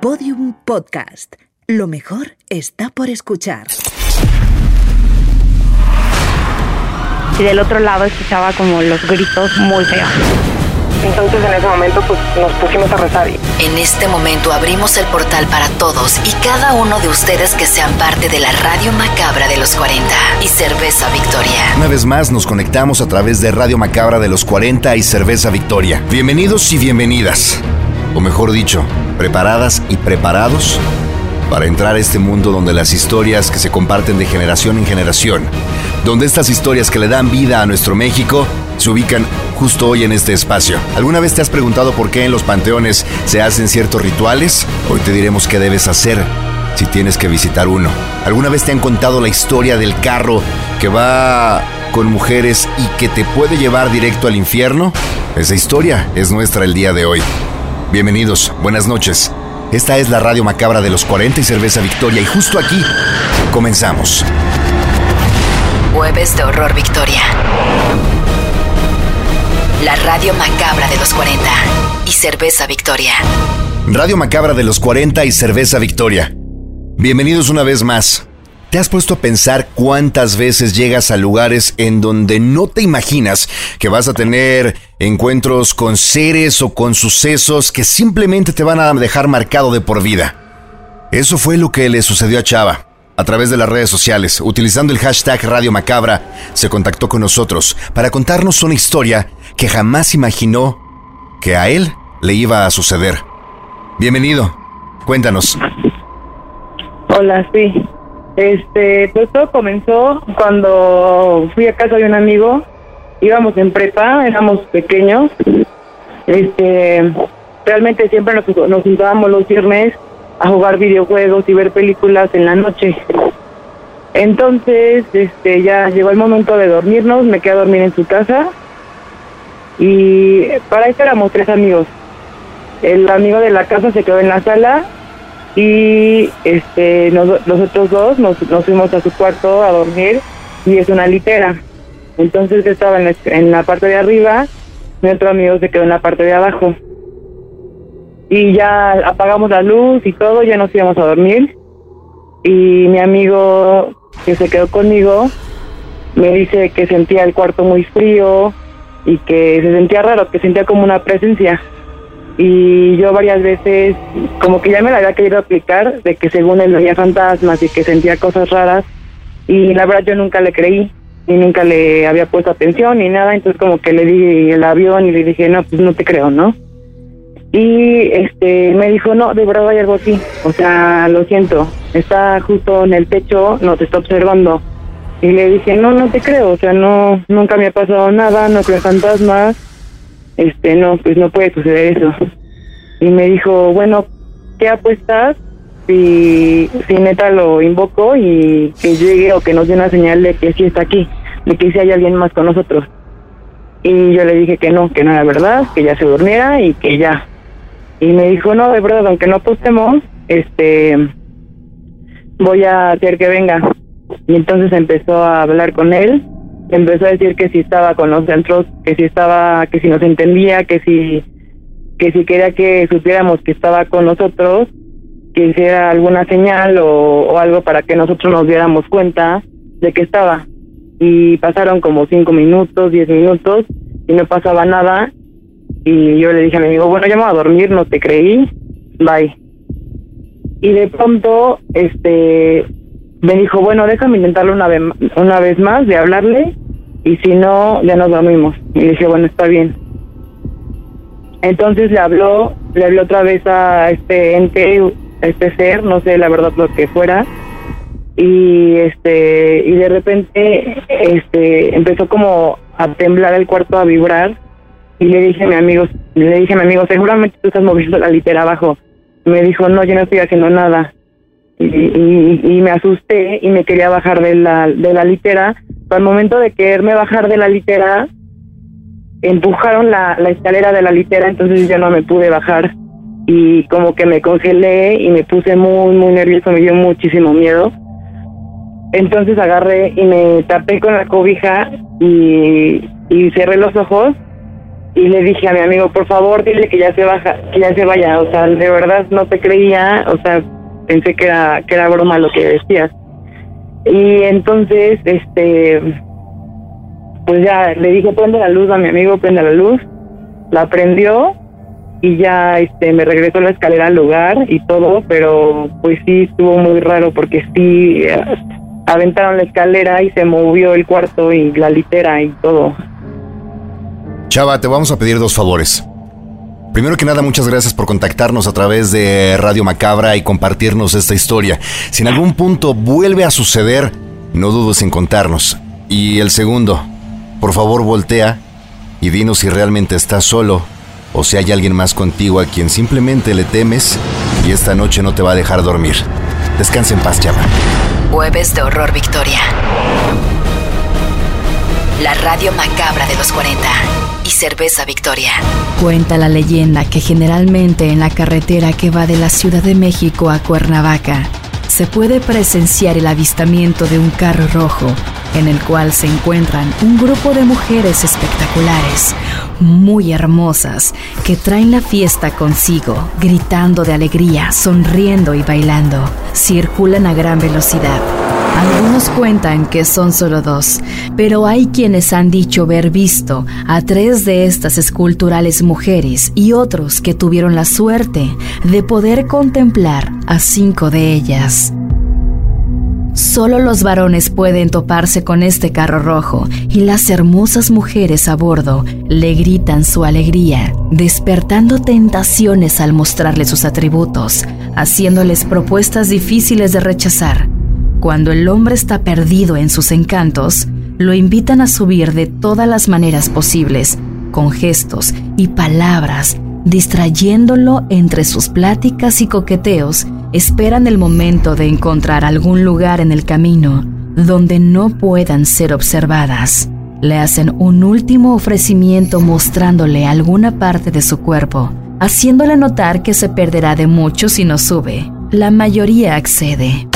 Podium Podcast. Lo mejor está por escuchar. Y del otro lado escuchaba como los gritos muy feos. Entonces en ese momento pues nos pusimos a rezar. En este momento abrimos el portal para todos y cada uno de ustedes que sean parte de la Radio Macabra de los 40 y Cerveza Victoria. Una vez más nos conectamos a través de Radio Macabra de los 40 y Cerveza Victoria. Bienvenidos y bienvenidas. O mejor dicho, preparadas y preparados para entrar a este mundo donde las historias que se comparten de generación en generación, donde estas historias que le dan vida a nuestro México se ubican justo hoy en este espacio. ¿Alguna vez te has preguntado por qué en los panteones se hacen ciertos rituales? Hoy te diremos qué debes hacer si tienes que visitar uno. ¿Alguna vez te han contado la historia del carro que va con mujeres y que te puede llevar directo al infierno? Esa historia es nuestra el día de hoy. Bienvenidos, buenas noches. Esta es la radio macabra de los 40 y Cerveza Victoria y justo aquí comenzamos. Jueves de Horror Victoria. La radio macabra de los 40 y Cerveza Victoria. Radio Macabra de los 40 y Cerveza Victoria. Bienvenidos una vez más. ¿Te has puesto a pensar cuántas veces llegas a lugares en donde no te imaginas que vas a tener encuentros con seres o con sucesos que simplemente te van a dejar marcado de por vida? Eso fue lo que le sucedió a Chava. A través de las redes sociales, utilizando el hashtag Radio Macabra, se contactó con nosotros para contarnos una historia que jamás imaginó que a él le iba a suceder. Bienvenido, cuéntanos. Hola, sí. Este, pues todo comenzó cuando fui a casa de un amigo. Íbamos en prepa, éramos pequeños. Este, realmente siempre nos, nos juntábamos los viernes a jugar videojuegos y ver películas en la noche. Entonces, este, ya llegó el momento de dormirnos, me quedé a dormir en su casa y para eso éramos tres amigos. El amigo de la casa se quedó en la sala y este nos, los otros dos nos, nos fuimos a su cuarto a dormir y es una litera. Entonces yo estaba en la parte de arriba, mi otro amigo se quedó en la parte de abajo. Y ya apagamos la luz y todo, ya nos íbamos a dormir. Y mi amigo que se quedó conmigo me dice que sentía el cuarto muy frío y que se sentía raro, que sentía como una presencia. Y yo varias veces, como que ya me la había querido aplicar, de que según él veía fantasmas y que sentía cosas raras. Y la verdad yo nunca le creí y nunca le había puesto atención ni nada. Entonces como que le di el avión y le dije, no, pues no te creo, ¿no? Y este me dijo, no, de verdad hay algo así. O sea, lo siento, está justo en el techo, no te está observando. Y le dije, no, no te creo, o sea, no, nunca me ha pasado nada, no creo fantasmas, este, no, pues no puede suceder eso. Y me dijo, bueno, ¿qué apuestas si, si neta lo invoco y que llegue o que nos dé una señal de que sí está aquí, de que sí hay alguien más con nosotros? Y yo le dije que no, que no era verdad, que ya se durmiera y que ya. Y me dijo, no, de verdad, aunque no apostemos, este, voy a hacer que venga. Y entonces empezó a hablar con él, empezó a decir que si estaba con los centros, que si estaba, que si nos entendía, que si, que si quería que supiéramos que estaba con nosotros, que hiciera alguna señal o, o algo para que nosotros nos diéramos cuenta de que estaba. Y pasaron como cinco minutos, diez minutos, y no pasaba nada. Y yo le dije a mi amigo, bueno, ya me voy a dormir, no te creí, bye. Y de pronto, este, me dijo, bueno, déjame intentarlo una vez, una vez más de hablarle y si no, ya nos dormimos. Y dije, bueno, está bien. Entonces le habló, le habló otra vez a este ente, a este ser, no sé la verdad lo que fuera, y este, y de repente, este, empezó como a temblar el cuarto, a vibrar, y le dije a mi amigo, le dije a mi amigo, seguramente tú estás moviendo la litera abajo. Me dijo, no, yo no estoy haciendo nada y, y, y, me asusté y me quería bajar de la, de la litera. Al momento de quererme bajar de la litera, empujaron la, la escalera de la litera, entonces yo no me pude bajar. Y como que me congelé y me puse muy, muy nervioso, me dio muchísimo miedo. Entonces agarré y me tapé con la cobija y, y cerré los ojos y le dije a mi amigo, por favor, dile que ya se baja, que ya se vaya, o sea, de verdad no te creía, o sea, pensé que era que era broma lo que decías. Y entonces, este, pues ya le dije, prende la luz a mi amigo, prende la luz, la prendió y ya este me regresó la escalera al lugar y todo, pero pues sí estuvo muy raro porque sí eh, aventaron la escalera y se movió el cuarto y la litera y todo. Chava, te vamos a pedir dos favores. Primero que nada, muchas gracias por contactarnos a través de Radio Macabra y compartirnos esta historia. Si en algún punto vuelve a suceder, no dudes en contarnos. Y el segundo, por favor voltea y dinos si realmente estás solo o si hay alguien más contigo a quien simplemente le temes y esta noche no te va a dejar dormir. Descansa en paz, Chava. Jueves de Horror Victoria. La radio macabra de los 40 y Cerveza Victoria. Cuenta la leyenda que generalmente en la carretera que va de la Ciudad de México a Cuernavaca se puede presenciar el avistamiento de un carro rojo en el cual se encuentran un grupo de mujeres espectaculares, muy hermosas, que traen la fiesta consigo, gritando de alegría, sonriendo y bailando. Circulan a gran velocidad. Algunos cuentan que son solo dos, pero hay quienes han dicho ver visto a tres de estas esculturales mujeres y otros que tuvieron la suerte de poder contemplar a cinco de ellas. Solo los varones pueden toparse con este carro rojo y las hermosas mujeres a bordo le gritan su alegría, despertando tentaciones al mostrarle sus atributos, haciéndoles propuestas difíciles de rechazar. Cuando el hombre está perdido en sus encantos, lo invitan a subir de todas las maneras posibles, con gestos y palabras, distrayéndolo entre sus pláticas y coqueteos esperan el momento de encontrar algún lugar en el camino donde no puedan ser observadas. Le hacen un último ofrecimiento mostrándole alguna parte de su cuerpo, haciéndole notar que se perderá de mucho si no sube. La mayoría accede.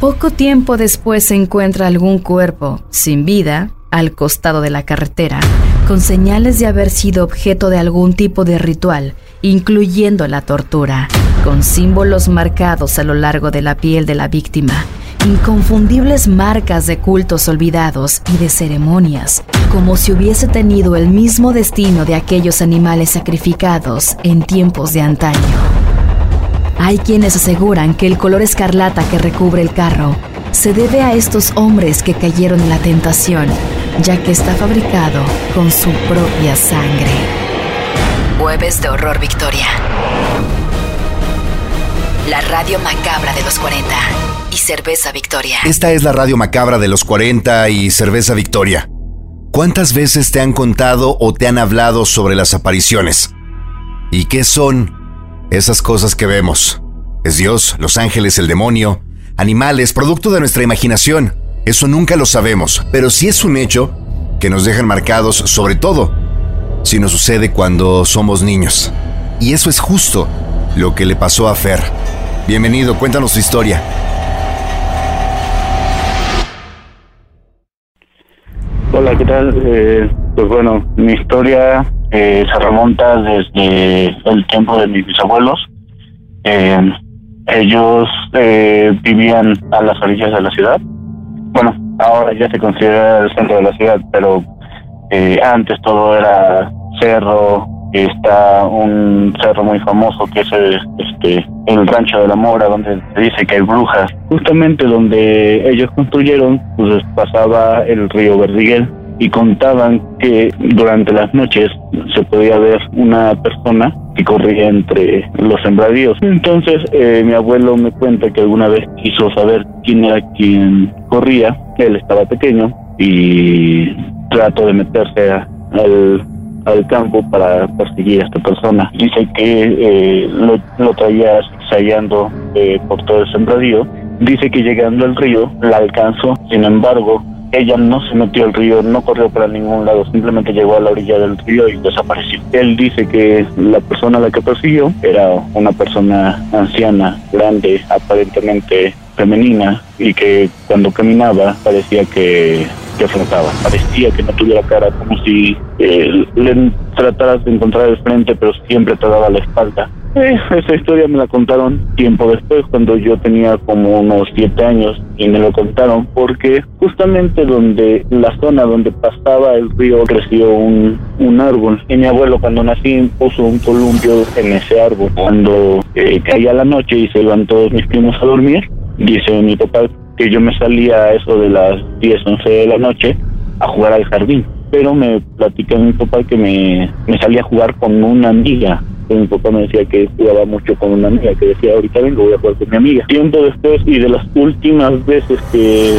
Poco tiempo después se encuentra algún cuerpo, sin vida, al costado de la carretera, con señales de haber sido objeto de algún tipo de ritual, incluyendo la tortura, con símbolos marcados a lo largo de la piel de la víctima, inconfundibles marcas de cultos olvidados y de ceremonias, como si hubiese tenido el mismo destino de aquellos animales sacrificados en tiempos de antaño. Hay quienes aseguran que el color escarlata que recubre el carro se debe a estos hombres que cayeron en la tentación, ya que está fabricado con su propia sangre. Jueves de Horror Victoria. La radio macabra de los 40 y Cerveza Victoria. Esta es la radio macabra de los 40 y Cerveza Victoria. ¿Cuántas veces te han contado o te han hablado sobre las apariciones? ¿Y qué son esas cosas que vemos? ¿Es Dios, los ángeles, el demonio, animales, producto de nuestra imaginación? Eso nunca lo sabemos, pero sí es un hecho que nos dejan marcados, sobre todo si nos sucede cuando somos niños. Y eso es justo lo que le pasó a Fer. Bienvenido, cuéntanos tu historia. Hola, ¿qué tal? Eh, pues bueno, mi historia eh, se remonta desde el tiempo de mis bisabuelos. Eh, ellos vivían a las orillas de la ciudad. Bueno, ahora ya se considera el centro de la ciudad, pero antes todo era cerro, está un cerro muy famoso que es el, este el rancho de la Mora donde se dice que hay brujas justamente donde ellos construyeron pues pasaba el río Verdiguel y contaban que durante las noches se podía ver una persona que corría entre los sembradíos. Entonces eh, mi abuelo me cuenta que alguna vez quiso saber quién era quien corría, él estaba pequeño y trató de meterse al al campo para perseguir a esta persona. Dice que eh, lo, traía ensayando eh, por todo el sembradío. Dice que llegando al río la alcanzó, sin embargo, ella no se metió al río, no corrió para ningún lado, simplemente llegó a la orilla del río y desapareció. Él dice que la persona a la que persiguió era una persona anciana, grande, aparentemente femenina, y que cuando caminaba parecía que que flotaba. Parecía que no tuviera cara, como si eh, le trataras de encontrar el frente, pero siempre te daba la espalda. Eh, esa historia me la contaron tiempo después, cuando yo tenía como unos siete años, y me lo contaron porque justamente donde la zona donde pasaba el río creció un, un árbol. Y mi abuelo cuando nací puso un columpio en ese árbol. Cuando eh, caía la noche y se iban todos mis primos a dormir, dice mi papá que yo me salía a eso de las 10, 11 de la noche a jugar al jardín. Pero me platica mi papá que me, me salía a jugar con una amiga mi papá me decía que jugaba mucho con una amiga, que decía, ahorita vengo, voy a jugar con mi amiga. Tiempo después y de las últimas veces que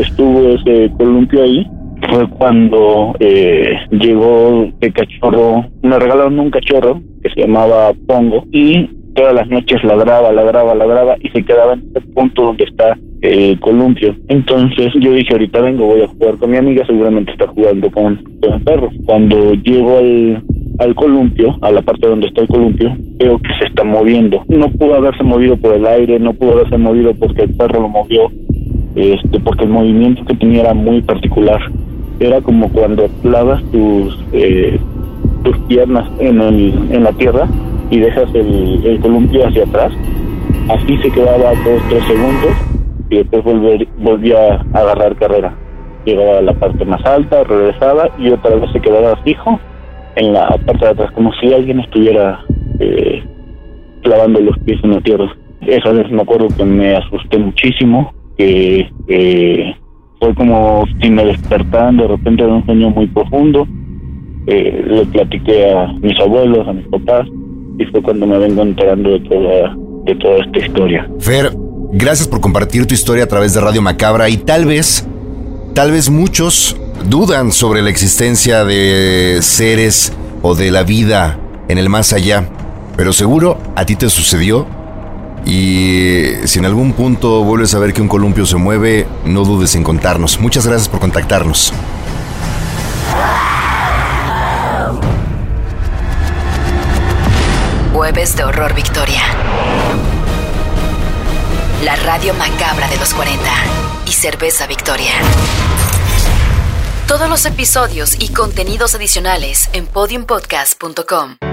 estuvo ese columpio ahí, fue cuando eh, llegó de cachorro, me regalaron un cachorro que se llamaba Pongo y todas las noches ladraba, ladraba, ladraba y se quedaba en ese punto donde está el columpio. Entonces yo dije, ahorita vengo, voy a jugar con mi amiga, seguramente está jugando con, con el perro. Cuando llego al, al columpio, a la parte donde está el columpio, veo que se está moviendo. No pudo haberse movido por el aire, no pudo haberse movido porque el perro lo movió, este, porque el movimiento que tenía era muy particular. Era como cuando clavas tus, eh, tus piernas en, el, en la tierra y dejas el, el columpio hacia atrás. Así se quedaba dos, tres segundos y después volver, volvía a agarrar carrera. Llegaba a la parte más alta, regresaba y otra vez se quedaba fijo en la parte de atrás, como si alguien estuviera eh, clavando los pies en la tierra. Esa vez me acuerdo que me asusté muchísimo, que fue como si me despertaran de repente de un sueño muy profundo. Eh, le platiqué a mis abuelos, a mis papás, y fue cuando me vengo enterando de toda, de toda esta historia. Fer, gracias por compartir tu historia a través de Radio Macabra y tal vez, tal vez muchos dudan sobre la existencia de seres o de la vida en el más allá, pero seguro a ti te sucedió y si en algún punto vuelves a ver que un columpio se mueve, no dudes en contarnos. Muchas gracias por contactarnos. Jueves de Horror Victoria. La radio macabra de los 40 y Cerveza Victoria. Todos los episodios y contenidos adicionales en podiumpodcast.com.